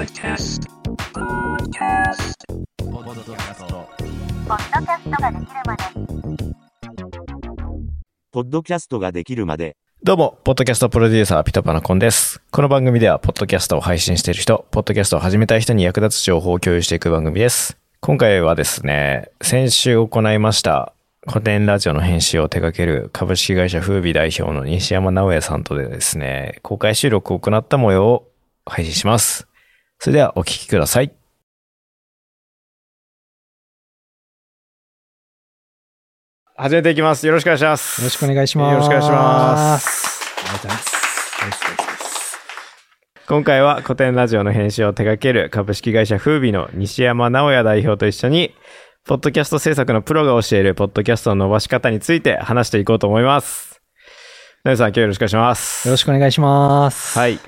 Podcast. Podcast. ポッドキャスト。ポッドキャストができるまでポッドキャストができるまで、どうも、ポッドキャストプロデューサー、ピトパナコンです。この番組では、ポッドキャストを配信している人、ポッドキャストを始めたい人に役立つ情報を共有していく番組です。今回はですね、先週行いました、古典ラジオの編集を手掛ける株式会社風美代表の西山直也さんとでですね、公開収録を行った模様を配信します。それではお聞きください。始めていきます。よろしくお願いします。よろしくお願いします。よろしくお願いします。ありがとうございます。今回は古典ラジオの編集を手掛ける株式会社風美の西山直也代表と一緒に、ポッドキャスト制作のプロが教えるポッドキャストの伸ばし方について話していこうと思います。直也さん、今日よろしくお願いします。よろしくお願いします。はい。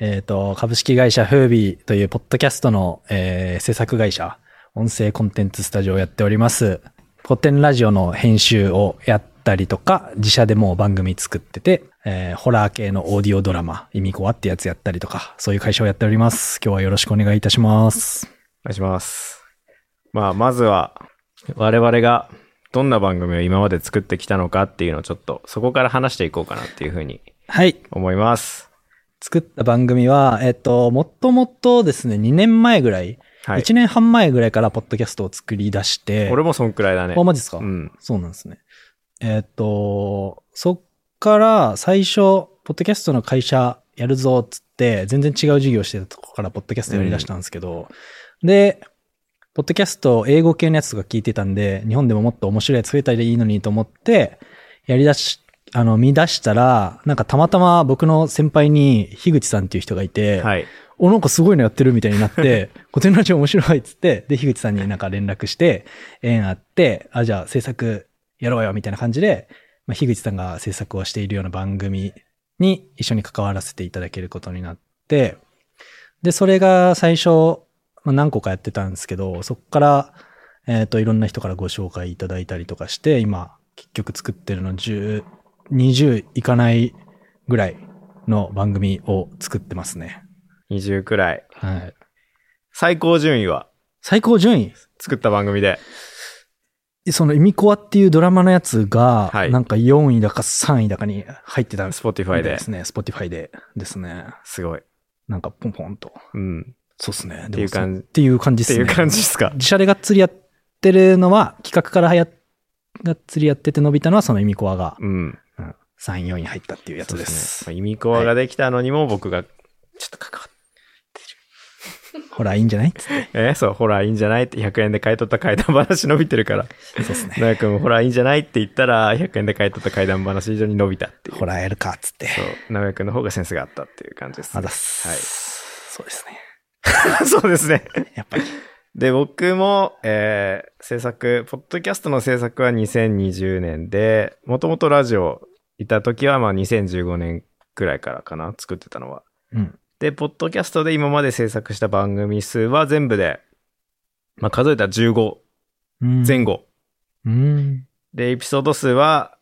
えっ、と、株式会社フービーというポッドキャストの、えー制作会社、音声コンテンツスタジオをやっております。古典ラジオの編集をやったりとか、自社でもう番組作ってて、えーホラー系のオーディオドラマ、意味コアってやつやったりとか、そういう会社をやっております。今日はよろしくお願いいたします。お願いします。まあ、まずは、我々がどんな番組を今まで作ってきたのかっていうのをちょっと、そこから話していこうかなっていうふうにはい。思います。作った番組は、えっ、と、もともとですね、2年前ぐらい、はい。1年半前ぐらいからポッドキャストを作り出して、俺もそんくらいだね。あ、マジですか、うん。そうなんですね。えーっと、そっから最初、ポッドキャストの会社やるぞっつって、全然違う事業してたとこからポッドキャストやり出したんですけど、で、ポッドキャスト英語系のやつとか聞いてたんで、日本でももっと面白いやつ増えたらいいのにと思って、やり出し、あの、見出したら、なんかたまたま僕の先輩に、樋口さんっていう人がいて、はい。お、なんかすごいのやってるみたいになって、古典ラジオ面白いっつって、で、樋口さんになんか連絡して、縁あって、あ、じゃあ制作やろうよみたいな感じで、まあ、樋口さんが制作をしているような番組に一緒に関わらせていただけることになって、で、それが最初、まあ、何個かやってたんですけど、そこから、えっ、と、いろんな人からご紹介いただいたりとかして、今、結局作ってるの10、20いかないぐらいの番組を作ってますね。20くらい。はい。最高順位は？最高順位？作った番組で。その、イミコアっていうドラマのやつが、はいなんか4位だか3位だかに入ってたんです。Spotify でですね。Spotify でですね。すごい。なんかポンポンと。うん。そうですね。っていう感じっていう感じですね。っていう感じですか。自社でがっつりやってるのは、企画からはや、がっつりやってて伸びたのはそのイミコアが、うん。うん、3位、4位に入ったっていうやつそうです。ね。まあ、イミコアができたのにも僕が、ちょっと関わって。ほら、いいんじゃない？っつって。えそう、ほら、いいんじゃないって100円で買い取った怪談話伸びてるから。そうですね。直也くんもほら、いいんじゃないって言ったら、100円で買い取った怪談話以上に伸びたっていう。ほら、やるかっつって。そう、直也くんの方がセンスがあったっていう感じです、あざっす。はいそうですね。そうですね。やっぱり。で、僕も、えー制作、ポッドキャストの制作は2020年で、もともとラジオいた時はまあ2015年くらいからかな、作ってたのは。うん。で、ポッドキャストで今まで制作した番組数は全部で、まあ数えたら15うん前後。うん。で、エピソード数は、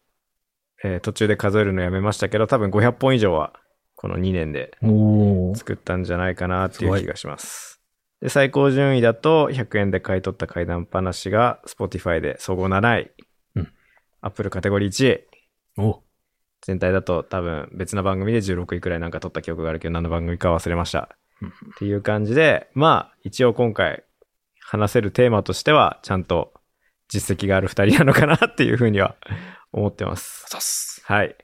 えー途中で数えるのやめましたけど、多分500本以上はこの2年で。作ったんじゃないかなっていう気がします。で、最高順位だと100円で買い取った怪談話が Spotify で総合7位。うん Apple カテゴリー1位。お全体だと多分別な番組で16位くらいなんか取った記憶があるけど何の番組か忘れました。うんっていう感じで、まあ一応今回話せるテーマとしてはちゃんと実績がある二人なのかなっていうふうには思ってます。ざっす。はい。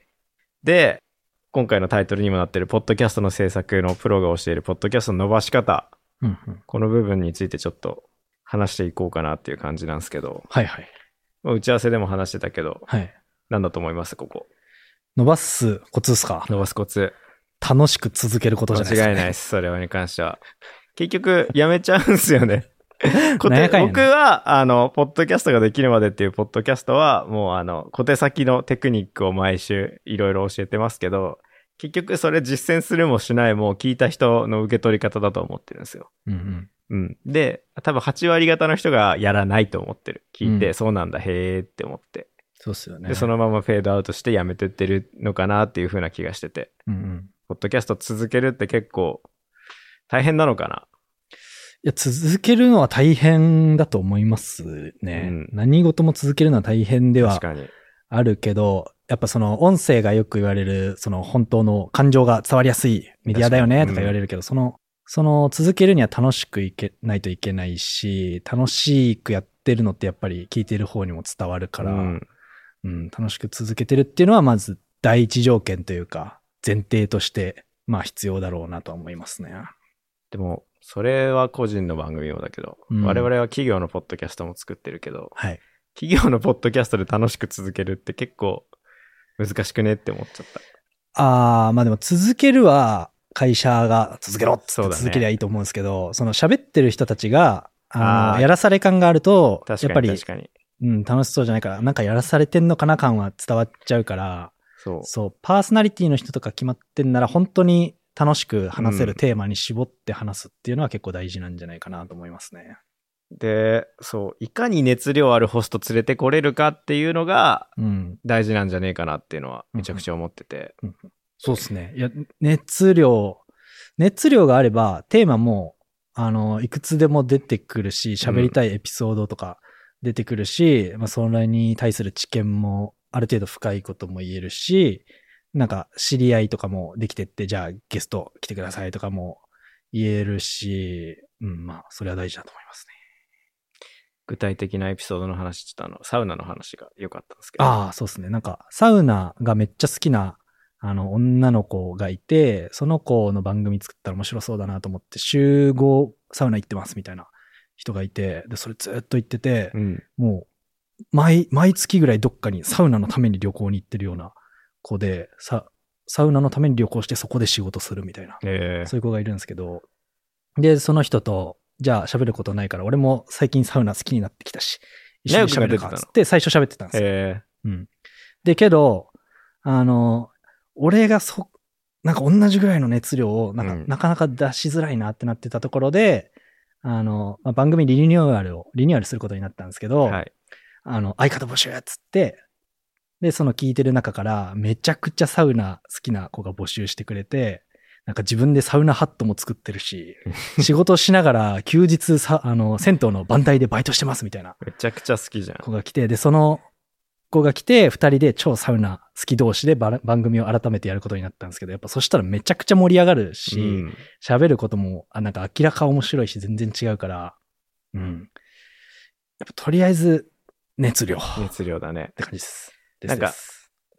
で、今回のタイトルにもなっているポッドキャストの制作のプロが教えるポッドキャストの伸ばし方。うんうん。この部分についてちょっと話していこうかなっていう感じなんですけど、はいはい。まあ打ち合わせでも話してたけど、はい。なんだと思います？ここ。伸ばすコツですか？伸ばすコツ。楽しく続けることじゃないですか、間違いないです。それに関しては。結局、やめちゃうんすよね。小手なんやかんやね僕は、あの、ポッドキャストができるまでっていうポッドキャストは、もうあの、小手先のテクニックを毎週いろいろ教えてますけど、結局それ実践するもしないも聞いた人の受け取り方だと思ってるんですよ。うんうん。うん。で、多分8割方の人がやらないと思ってる。聞いて、うんそうなんだ、へーって思って。そうっすよね。で、そのままフェードアウトしてやめてってるのかなっていう風な気がしてて。うんうん。ポッドキャスト続けるって結構大変なのかな？や、続けるのは大変だと思いますね。うん何事も続けるのは大変では。あるけど、やっぱその音声がよく言われる、その本当の感情が伝わりやすいメディアだよねとか言われるけど、その、その続けるには楽しくいけないといけないし、楽しくやってるのってやっぱり聞いてる方にも伝わるから、うんうん、楽しく続けてるっていうのはまず第一条件というか、前提として、まあ必要だろうなとは思いますね。でも、それは個人の番組もだけど、うん我々は企業のポッドキャストも作ってるけど、はい。企業のポッドキャストで楽しく続けるって結構難しくねって思っちゃった。ああ、まあでも続けるは会社が続けろって続けりゃいいと思うんですけど、その喋ってる人たちが、あの、やらされ感があると、やっぱり。うん、楽しそうじゃないから、なんかやらされてんのかな感は伝わっちゃうから、そう。そう、パーソナリティの人とか決まってんなら、本当に楽しく話せるテーマに絞って話すっていうのは結構大事なんじゃないかなと思いますね。で、そう、いかに熱量あるホスト連れてこれるかっていうのがうん。大事なんじゃねえかなっていうのはめちゃくちゃ思ってて。そうですね。いや、熱量、熱量があれば、テーマも、あの、いくつでも出てくるし、喋りたいエピソードとか出てくるし、まあ、それに対する知見も、ある程度深いことも言えるし、なんか、知り合いとかもできてって、じゃあゲスト来てくださいとかも言えるし、うん、まあ、それは大事だと思いますね。具体的なエピソードの話、ちょっとあの、サウナの話が良かったんですけど。ああ、そうですね。なんか、サウナがめっちゃ好きな、あの、女の子がいて、その子の番組作ったら面白そうだなと思って、週5サウナ行ってますみたいな人がいて、で、それずっと行ってて、うん。もう、毎、毎月ぐらいどっかにサウナのために旅行に行ってるような子で、さ、サウナのために旅行してそこで仕事するみたいな、えそういう子がいるんですけど、で、その人と、じゃあ喋ることないから、俺も最近サウナ好きになってきたし、一緒に喋るかっつって最初喋ってたんですよ。えうん。で、けど、あの、俺がそ、なんか同じぐらいの熱量を、なんか、うんなかなか出しづらいなってなってたところで、あの、まあ、番組リニューアルを、リニューアルすることになったんですけど、はい。あの、相方募集っつって、で、その聞いてる中から、めちゃくちゃサウナ好きな子が募集してくれて、なんか自分でサウナハットも作ってるし、仕事しながら休日さ、あの、銭湯の番台でバイトしてますみたいなめちゃくちゃ好きじゃん。子が来て、で、その子が来て、二人で超サウナ好き同士でば番組を改めてやることになったんですけど、やっぱそしたらめちゃくちゃ盛り上がるうし、ん。喋、ることも、あ、なんか明らか面白いし、全然違うから、うん。やっぱとりあえず、熱量っ熱量だね。て感じです。ですなんか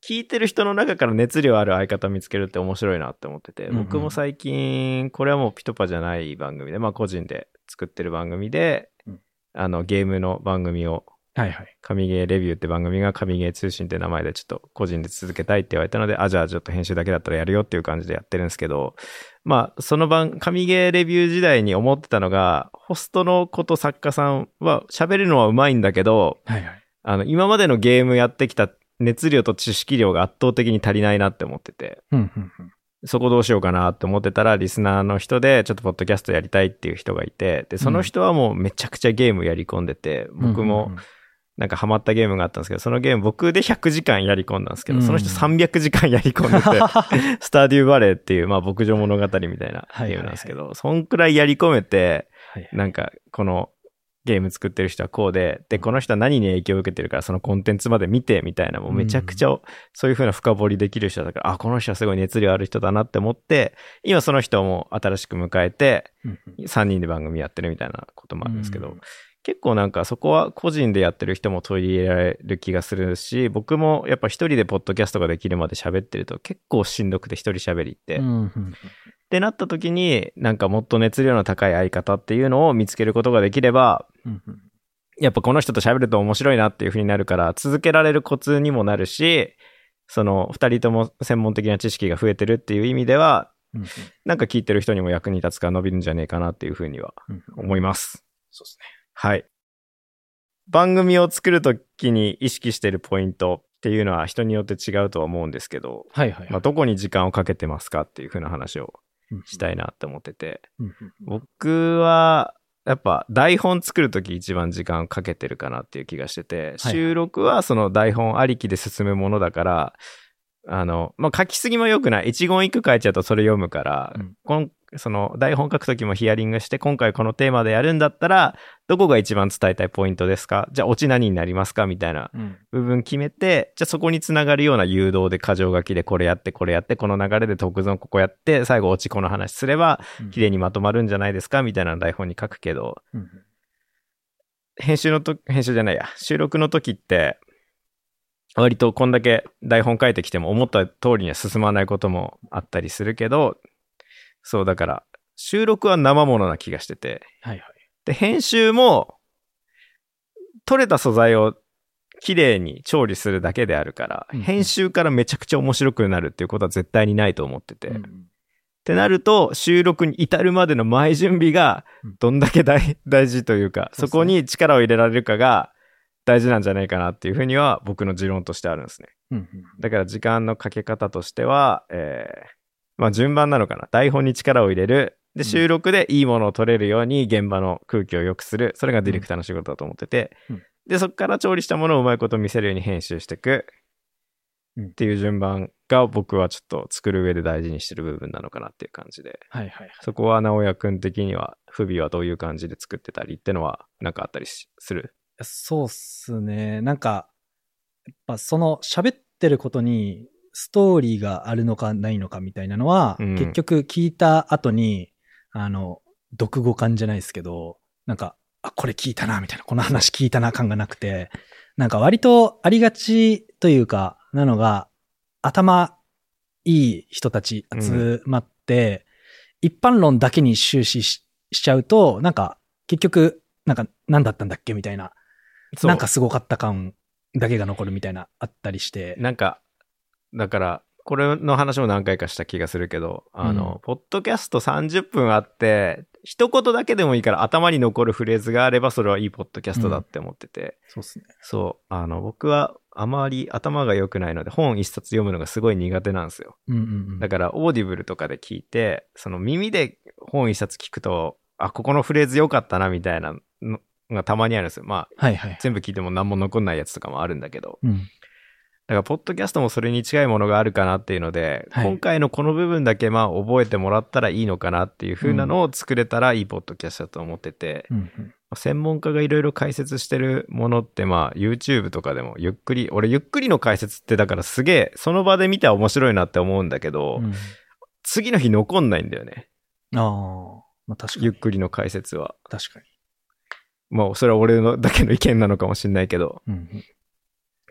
聞いてる人の中から熱量ある相方見つけるって面白いなって思ってて、うんうん僕も最近、これはもうピトパじゃない番組で、まあ個人で作ってる番組で、うんあのゲームの番組を、はいはい。神ゲーレビューって番組が神ゲー通信って名前でちょっと個人で続けたいって言われたので、あ、じゃあちょっと編集だけだったらやるよっていう感じでやってるんですけど、まあその番、神ゲーレビュー時代に思ってたのが、ホストの子と作家さんは喋るのはうまいんだけど、はいはい。あの、今までのゲームやってきた熱量と知識量が圧倒的に足りないなって思ってて、うんうんうん。そこどうしようかなって思ってたら、リスナーの人で、ちょっとポッドキャストやりたいっていう人がいて、で、その人はもうめちゃくちゃゲームやり込んでて、僕もなんかハマったゲームがあったんですけど、そのゲーム僕で100時間やり込んだんですけど、うん。その人300時間やり込んでて、スターデューバレーっていう、まあ牧場物語みたいなゲームなんですけど、そんくらいやり込めて、はいはい。なんか、このゲーム作ってる人はこうで、で、この人は何に影響を受けてるから、そのコンテンツまで見て、みたいな、もうめちゃくちゃ、そういう風な深掘りできる人だから、あ、この人はすごい熱量ある人だなって思って、今その人も新しく迎えて、うんうん。3人で番組やってるみたいなこともあるんですけど、うん結構なんかそこは個人でやってる人も取り入れられる気がするし、僕もやっぱ一人でポッドキャストができるまで喋ってると結構しんどくて一人喋りって。うんうんうんってなった時に、なんかもっと熱量の高い相方っていうのを見つけることができれば、うんうんやっぱこの人と喋ると面白いなっていう風になるから、続けられるコツにもなるし、その二人とも専門的な知識が増えてるっていう意味では、うんうんなんか聞いてる人にも役に立つから伸びるんじゃねえかなっていう風にはうん思います。そうですね。はい。番組を作るときに意識してるポイントっていうのは人によって違うとは思うんですけど、はいはいはい。まあ、どこに時間をかけてますかっていう風な話をうんしたいなって思ってて、僕はやっぱ台本作るとき一番時間かけてるかなっていう気がしてて、はい収録はその台本ありきで進むものだから、あの、まあ、書きすぎも良くない。一言一句書いちゃうとそれ読むから、うんこのその台本書くときもヒアリングして、今回このテーマでやるんだったら、どこが一番伝えたいポイントですか？じゃあ、オチ何になりますか？みたいなうん。部分決めて、じゃあそこにつながるような誘導で箇条書きでこれやって、これやって、この流れで特存ここやって、最後オチこの話すれば、綺麗にまとまるんじゃないですか？みたいな台本に書くけど、うん。編集のと、編集じゃないや、収録の時って、割とこんだけ台本書いてきても思った通りには進まないこともあったりするけど、そうだから、収録は生ものな気がしてて、はいはい。で、編集も、取れた素材を綺麗に調理するだけであるから、うん編集からめちゃくちゃ面白くなるっていうことは絶対にないと思ってて、っうん。てなると、収録に至るまでの前準備がうん、どんだけ大 大事というか、そうですね。そこに力を入れられるかが大事なんじゃないかなっていうふうには僕の持論としてあるんですね。うんうん。だから時間のかけ方としては、えーまあ順番なのかな。台本に力を入れる。で、うん収録でいいものを取れるように現場の空気を良くする。それがディレクターの仕事だと思ってて。うんで、そこから調理したものをうまいこと見せるように編集していく。うんっていう順番が僕はちょっと作る上で大事にしてる部分なのかなっていう感じで。はいはいはい。そこは直哉くん的には、不備はどういう感じで作ってたりってのはなんかあったりしする？そうっすね。なんか、やっぱその喋ってることにストーリーがあるのかないのかみたいなのは、うん結局聞いた後に、あの、読語感じゃないですけど、なんか、あ、これ聞いたな、みたいな、この話聞いたな感がなくて、なんか割とありがちというか、なのが、頭いい人たち集まって、一般論だけに終始ししちゃうと、なんか、結局、なんか、何だったんだっけみたいなそうなんかすごかった感だけが残るみたいなあったりして。なんか、だから、これの話も何回かした気がするけど、あの、うんポッドキャスト30分あって、一言だけでもいいから頭に残るフレーズがあれば、それはいいポッドキャストだって思ってて、そうっすね。そう、あの、僕はあまり頭が良くないので、本一冊読むのがすごい苦手なんですよ。うんうんうん。だから、オーディブルとかで聞いて、その耳で本一冊聞くと、あ、ここのフレーズ良かったな、みたいなのがたまにあるんですよ。まあ、はいはい。全部聞いても何も残んないやつとかもあるんだけど、うん。だから、ポッドキャストもそれに近いものがあるかなっていうので、はい今回のこの部分だけ、まあ、覚えてもらったらいいのかなっていう風なのを作れたらいいポッドキャストだと思ってて、うんうん。まあ専門家がいろいろ解説してるものって、まあ、YouTube とかでもゆっくり、俺、ゆっくりの解説って、だからすげえ、その場で見たら面白いなって思うんだけど、うん次の日残んないんだよね。ああ、まあ確かに。ゆっくりの解説は。確かに。まあ、それは俺のだけの意見なのかもしれないけど、うんうん。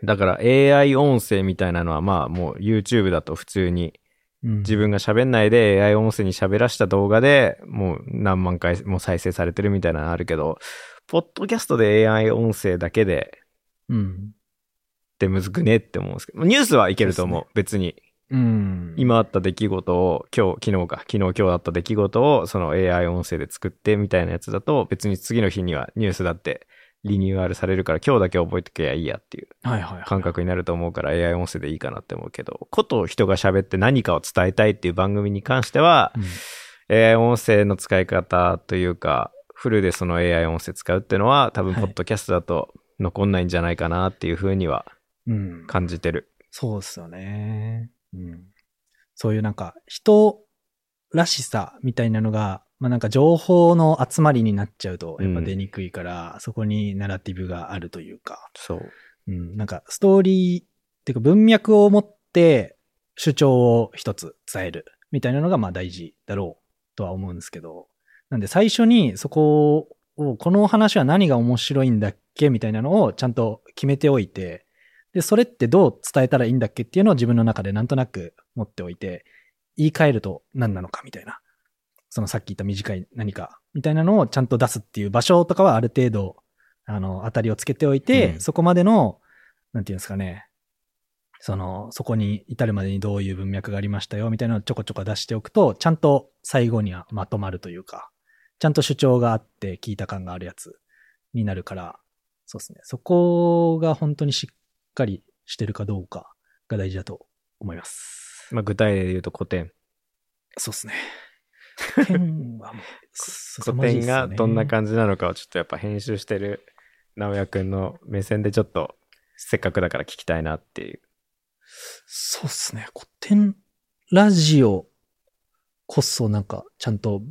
だから AI 音声みたいなのは、まあ、もう YouTube だと普通に、うん自分が喋んないで AI 音声に喋らした動画でもう何万回も再生されてるみたいなのあるけど、ポッドキャストで AI 音声だけでうん。ってむずくねって思うんですけど、ニュースはいけると思う別に。うん。今あった出来事を、今日、昨日か、昨日今日あった出来事を、その AI 音声で作ってみたいなやつだと、別に次の日にはニュースだってリニューアルされるから、今日だけ覚えとけばいいやっていうはいはいはい。感覚になると思うから AI 音声でいいかなって思うけど、こと人が喋って何かを伝えたいっていう番組に関しては、うん AI 音声の使い方というか、フルでその AI 音声使うっていうのは、多分、はいポッドキャストだと残んないんじゃないかなっていうふうにはうん。感じてる。そうっすよね。うん。そういうなんか、人らしさみたいなのが、まあなんか情報の集まりになっちゃうと、やっぱ出にくいから、そこにナラティブがあるというか、そう。うん、なんかストーリーっていうか文脈を持って主張を一つ伝えるみたいなのがまあ大事だろうとは思うんですけど、なんで最初にそこを、この話は何が面白いんだっけみたいなのをちゃんと決めておいて、で、それってどう伝えたらいいんだっけっていうのを自分の中でなんとなく持っておいて、言い換えると何なのかみたいな。そのさっき言った短い何かみたいなのをちゃんと出すっていう場所とかはある程度、あの、当たりをつけておいて、うんそこまでの、なんていうんですかね、その、そこに至るまでにどういう文脈がありましたよみたいなのをちょこちょこ出しておくと、ちゃんと最後にはまとまるというか、ちゃんと主張があって聞いた感があるやつになるから、そうですね。そこが本当にしっかりしてるかどうかが大事だと思います。まあ、具体例で言うと古典。そうですね。点はもう、古典がどんな感じなのかをちょっとやっぱ編集してる直哉くんの目線でちょっとせっかくだから聞きたいなっていう。そうっすね。古典ラジオこそなんかちゃんと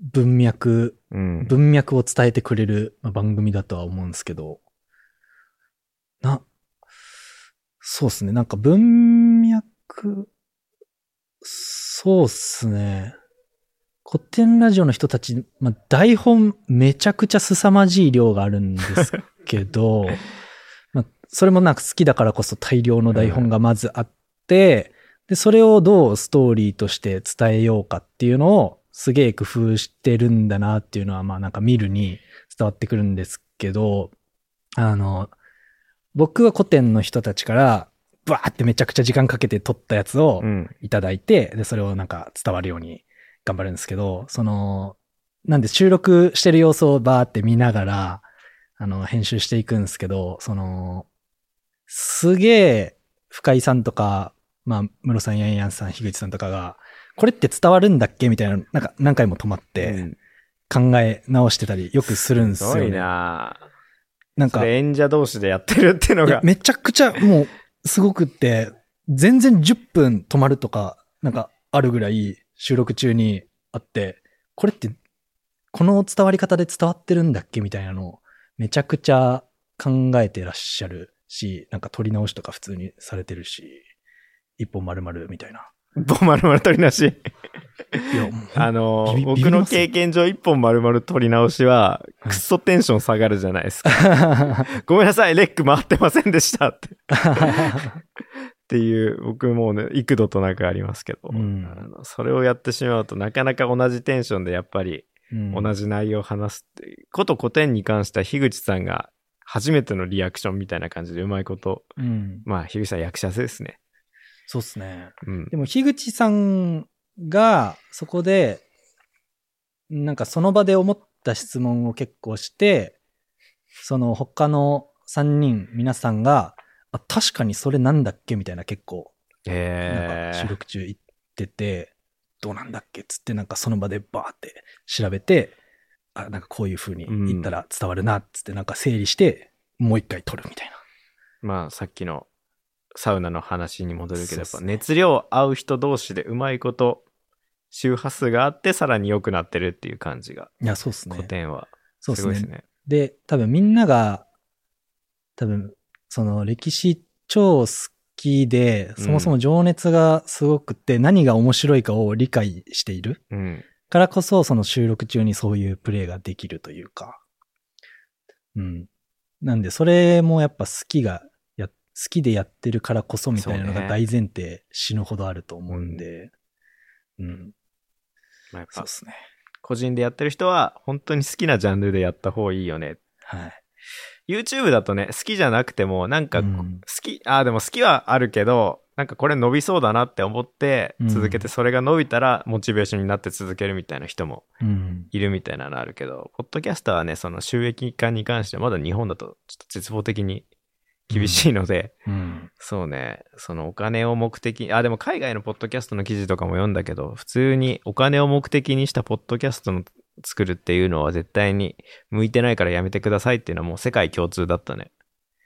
文脈、うん。文脈を伝えてくれるまあ番組だとは思うんですけど、な、そうですね。なんか文脈、そうっすね。古典ラジオの人たち、まあ、台本めちゃくちゃ凄まじい量があるんですけど、まあ、それもなんか好きだからこそ大量の台本がまずあって、で、それをどうストーリーとして伝えようかっていうのをすげえ工夫してるんだなっていうのは、まあなんか見るに伝わってくるんですけど、あの、僕は古典の人たちから、バーってめちゃくちゃ時間かけて撮ったやつをうん。いただいて、で、それをなんか伝わるように頑張るんですけど、その、なんで収録してる様子をバーって見ながら、あの、編集していくんですけど、その、すげえ、深井さんとか、まあ、室さん、ヤンヤンさん、樋口さんとかが、これって伝わるんだっけみたいな、なんか何回も止まってうん考え直してたりよくするんですよ、ね。すごいななんか、演者同士でやってるっていうのが。めちゃくちゃもうすごくって、全然10分止まるとか、なんかあるぐらい収録中にあって、これって、この伝わり方で伝わってるんだっけみたいなのをめちゃくちゃ考えてらっしゃるし、なんか撮り直しとか普通にされてるし、一本丸々みたいな。ボ丸々取り直し？いや、あの僕の経験上一本丸々取り直しは、はいくっそテンション下がるじゃないですか。ごめんなさい、レック回ってませんでしたって。っていう、僕もうね、幾度となくありますけど、うんそれをやってしまうとなかなか同じテンションでやっぱりうん同じ内容を話すっていう、こと古典に関しては樋口さんが初めてのリアクションみたいな感じでうまいこと、うん。まあ、樋口さん役者ですね。そうっすね。うん。でも、樋口さんが、そこで、なんかその場で思った質問を結構して、その他の3人、皆さんが、あ、確かにそれなんだっけみたいな結構、なんえか収録中言ってて、どうなんだっけつってなんかその場でバーって調べて、あ、なんかこういう風に言ったら伝わるな、つってなんか整理して、もう一回撮るみたいな。まあ、さっきのサウナの話に戻るけど、やっぱ熱量合う人同士でうまいこと、周波数があってさらに良くなってるっていう感じが、いや、そうっすね古。典は。そうっすねすごいです。ね。で、多分みんなが、多分、その歴史超好きで、うんそもそも情熱がすごくて、何が面白いかを理解しているうん。からこそ、その収録中にそういうプレイができるというか。うん。なんで、それもやっぱ好きが、や、好きでやってるからこそみたいなのが大前提死ぬほどあると思うんで。うん。まあ、やっぱそうで、すね。個人でやってる人は、本当に好きなジャンルでやった方がいいよね。はい。YouTube だとね、好きじゃなくても、なんか、好うんき、ああ、でも好きはあるけど、なんかこれ伸びそうだなって思って、うん続けて、それが伸びたら、モチベーションになって続けるみたいな人もうん。いるみたいなのあるけど、ポッドキャスターはね、その収益化に関してはまだ日本だとちょっと絶望的に厳しいので、うん。そうね、そのお金を目的に、あ、でも海外のポッドキャストの記事とかも読んだけど、普通にお金を目的にしたポッドキャストの作るっていうのは絶対に向いてないからやめてくださいっていうのはもう世界共通だったね。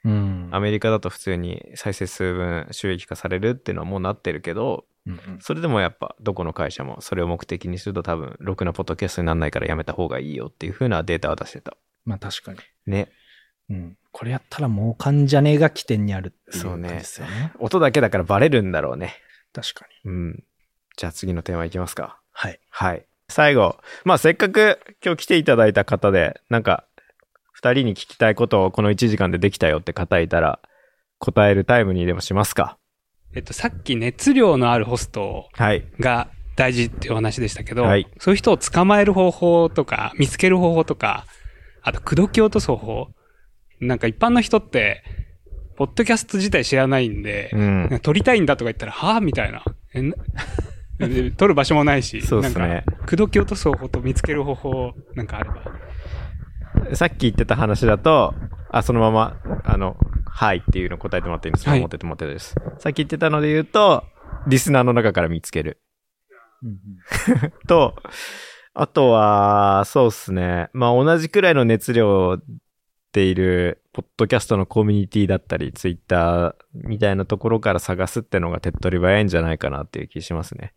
うん。アメリカだと普通に再生数分収益化されるっていうのはもうなってるけど、うんうんそれでもやっぱどこの会社もそれを目的にすると多分ろくなポッドキャストにならないからやめた方がいいよっていう風なデータは出してた。まあ確かに。ね。うん。これやったらもう患者ねが起点にあるっていう感じですよね。音だけだからバレるんだろうね。確かに。うん。じゃあ次のテーマいきますか。はい。はい。最後。まあせっかく今日来ていただいた方で、なんか二人に聞きたいことをこの1時間でできたよって方いたら答えるタイムにでもしますか。えっと、さっき熱量のあるホストはい。が大事っていうお話でしたけど、はいそういう人を捕まえる方法とか、見つける方法とか、あと、口説き落とす方法。なんか一般の人って、ポッドキャスト自体知らないんで、うん。撮りたいんだとか言ったら、はぁみたいな。えなで撮る場所もないし、そうっすね口説き落とす方法と見つける方法、なんかあれば。さっき言ってた話だと、あ、そのまま、あの、はいっていうの答えてもらっていいんですか、はい思っててもらってです。さっき言ってたので言うと、リスナーの中から見つける。うん と、あとは、そうっすね。まあ同じくらいの熱量でいる、ポッドキャストのコミュニティだったり、ツイッターみたいなところから探すってのが手っ取り早いんじゃないかなっていう気しますね。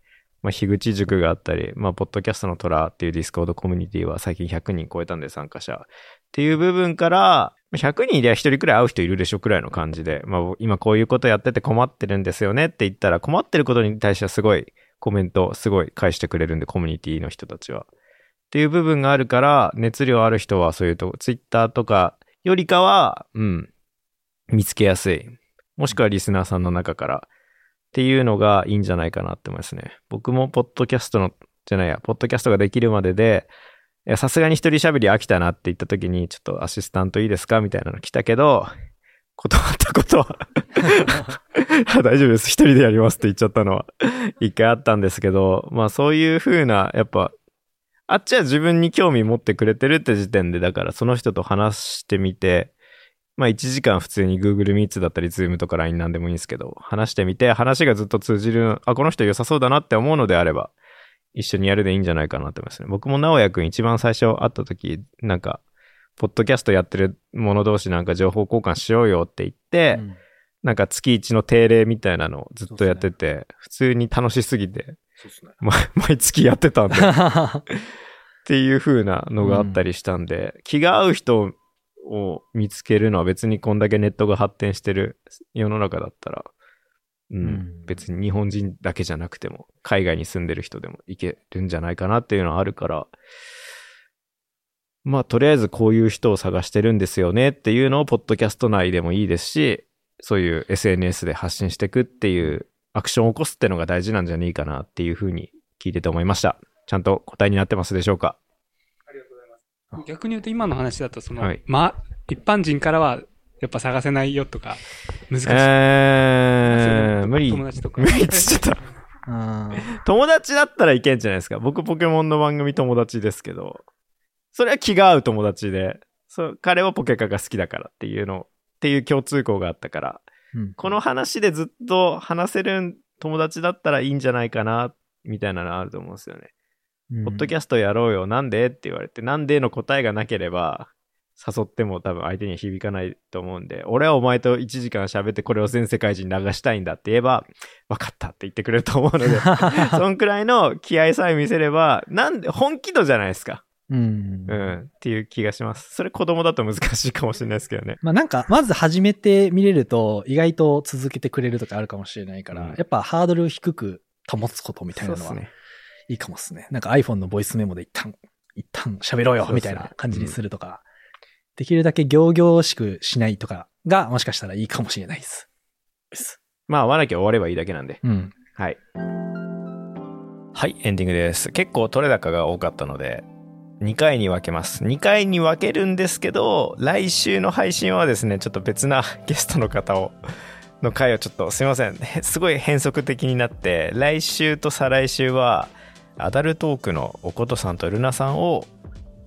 まあ、樋口塾があったり、まあ、ポッドキャストのトラっていうディスコードコミュニティは最近100人超えたんで参加者。っていう部分から、100人いりゃ1人くらい合う人いるでしょくらいの感じで、まあ、今こういうことやってて困ってるんですよねって言ったら、困ってることに対してはすごいコメント、すごい返してくれるんで、コミュニティの人たちは。っていう部分があるから、熱量ある人はそういうと、ツイッターとかよりかは、うん、見つけやすい。もしくはリスナーさんの中からっていうのがいいんじゃないかなって思いますね。僕もポッドキャストの、じゃないや、ポッドキャストができるまでで、さすがに一人喋り飽きたなって言った時に、ちょっとアシスタントいいですかみたいなの来たけど、断ったことはあ 大丈夫です。一人でやりますって言っちゃったのは一回あったんですけど、まあそういう風な、やっぱ、あっちは自分に興味持ってくれてるって時点で、だからその人と話してみて、まあ1時間普通に Google Meets だったり Zoom とか LINE なんでもいいんですけど、話してみて、話がずっと通じる、あ、この人良さそうだなって思うのであれば、一緒にやるでいいんじゃないかなって思いますね。僕も直哉くん一番最初会った時、なんか、ポッドキャストやってる者同士なんか情報交換しようよって言って、うんなんか月一の定例みたいなのをずっとやってて、普通に楽しすぎて、ね。ま 毎月やってたんで、っていう風なのがあったりしたんで、気が合う人を見つけるのは別にこんだけネットが発展してる世の中だったら、うん、うん別に日本人だけじゃなくても、海外に住んでる人でもいけるんじゃないかなっていうのはあるから、まあ、とりあえずこういう人を探してるんですよねっていうのを、ポッドキャスト内でもいいですし、そういう SNS で発信していくっていうアクションを起こすってのが大事なんじゃねえかなっていうふうに聞いてて思いました。ちゃんと答えになってますでしょうか？逆に言うと今の話だと、その、はいま、一般人からは、やっぱ探せないよとか、難しい。えー、無理。友達とか。無理っつっちゃった。うん友達だったらいけんじゃないですか？僕ポケモンの番組友達ですけど、それは気が合う友達で、そう、彼はポケカが好きだからっていうの、っていう共通項があったから、うんこの話でずっと話せる友達だったらいいんじゃないかな、みたいなのあると思うんですよね。ポッドキャストやろうよ、なんで？って言われて、なんでの答えがなければ、誘っても多分相手には響かないと思うんで、俺はお前と1時間喋ってこれを全世界中に流したいんだって言えば、分かったって言ってくれると思うので、そんくらいの気合さえ見せれば、なんで、本気度じゃないですか。うんうん、っていう気がします。それ子供だと難しいかもしれないですけどね。まあなんか、まず始めてみれると、意外と続けてくれるとかあるかもしれないから、うんやっぱハードル低く保つことみたいなのはそうですね。いいかもですね。なんか iPhone のボイスメモで一旦、一旦喋ろうよみたいな感じにするとか、できるだけ行々しくしないとかが、もしかしたらいいかもしれないです。です。まあ、会わなきゃ終わればいいだけなんで。うん。はい。はい、エンディングです。結構取れ高が多かったので、2回に分けます。2回に分けるんですけど、来週の配信はですね、ちょっと別な ゲストの方を、の回をちょっとすいません。へ すごい変則的になって、来週と再来週は、アダルトークのおことさんとルナさんを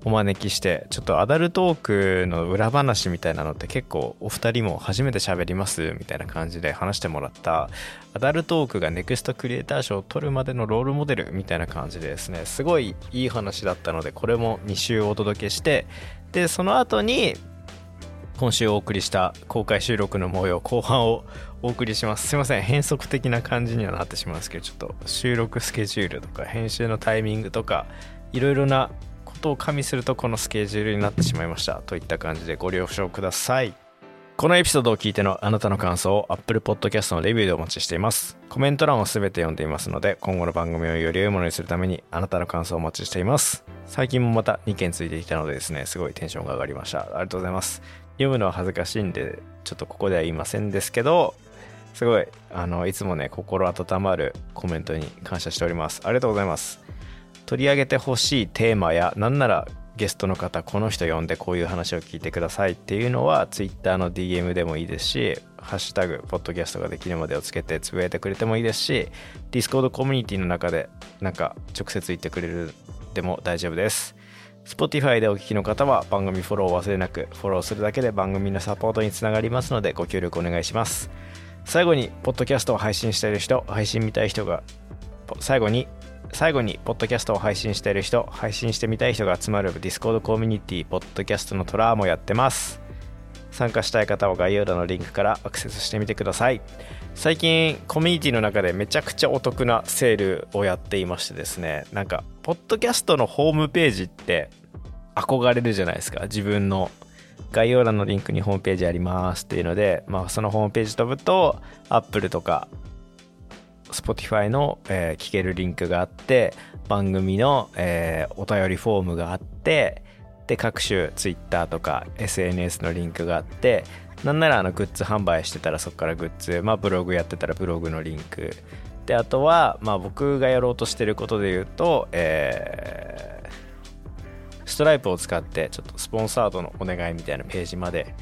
お招きして、ちょっとアダルトークの裏話みたいなのって結構お二人も初めて喋りますみたいな感じで話してもらったアダルトークがネクストクリエイター賞を取るまでのロールモデルみたいな感じでですね。すごいいい話だったのでこれも2週お届けしてでその後に今週お送りした公開収録の模様後半をお送りしますすいません変則的な感じにはなってしまうんですけどちょっと収録スケジュールとか編集のタイミングとかいろいろなことを加味するとこのスケジュールになってしまいましたといった感じでご了承くださいこのエピソードを聞いてのあなたの感想を Apple Podcast のレビューでお待ちしています。コメント欄をすべて読んでいますので、今後の番組をより良いものにするためにあなたの感想をお待ちしています。最近もまた2件ついてきたのでですね、すごいテンションが上がりました。ありがとうございます。読むのは恥ずかしいんで、ちょっとここでは言いませんですけど、すごい、あの、いつもね、心温まるコメントに感謝しております。ありがとうございます。取り上げてほしいテーマやなんならゲストの方この人呼んでこういう話を聞いてくださいっていうのは Twitter の DM でもいいですし「ハッシュタグポッドキャストができるまで」をつけてつぶやいてくれてもいいですし Discord コミュニティの中でなんか直接言ってくれるでも大丈夫です Spotify でお聞きの方は番組フォローを忘れなくフォローするだけで番組のサポートにつながりますのでご協力お願いします最後にポッドキャストを配信している人配信見たい人が最後に最後に、ポッドキャストを配信している人、配信してみたい人が集まるディスコードコミュニティ、ポッドキャストのトラーもやってます。参加したい方は概要欄のリンクからアクセスしてみてください。最近コミュニティの中でめちゃくちゃお得なセールをやっていましてですねなんかポッドキャストのホームページって憧れるじゃないですか自分の概要欄のリンクにホームページありますっていうので、まあ、そのホームページ飛ぶと Apple とか Spotify の、えー聞けるリンクがあって番組の、えーお便りフォームがあってで各種 Twitter とか SNS のリンクがあってなんならあのグッズ販売してたらそこからグッズ、まあ、ブログやってたらブログのリンク。であとは、まあ、僕がやろうとしてることで言うと、えーストライプを使ってちょっとスポンサードのお願いみたいなページまで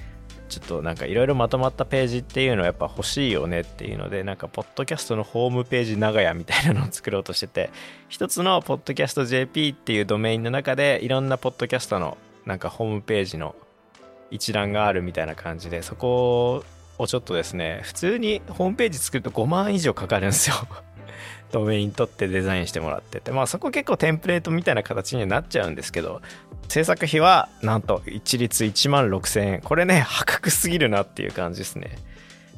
ちょっとなんかいろいろまとまったページっていうのはやっぱ欲しいよねっていうのでなんかポッドキャストのホームページ長屋みたいなのを作ろうとしてて 一つのポッドキャスト JP っていうドメインの中でいろんなポッドキャストのなんかホームページの一覧があるみたいな感じでそこをちょっとですね普通にホームページ作ると5万以上かかるんですよ。ドメイン取ってデザインしてもらってて。まあそこ結構テンプレートみたいな形にはなっちゃうんですけど制作費はなんと一律1万6000円。これね破格すぎるなっていう感じですね。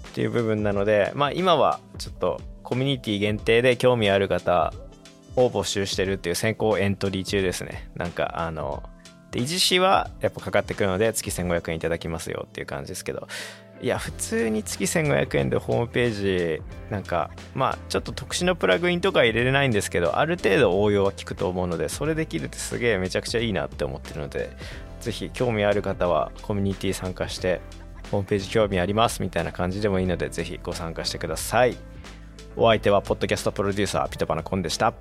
っていう部分なのでまあ今はちょっとコミュニティ限定で興味ある方を募集してるっていう先行エントリー中ですね。なんかあので維持費はやっぱかかってくるので月1500円いただきますよっていう感じですけど。いや普通に月1500円でホームページなんかまあちょっと特殊なプラグインとか入れれないんですけどある程度応用は効くと思うのでそれできるってすげえめちゃくちゃいいなって思ってるのでぜひ興味ある方はコミュニティ参加してホームページ興味ありますみたいな感じでもいいのでぜひご参加してください。お相手はポッドキャストプロデューサーピトパナコンでした。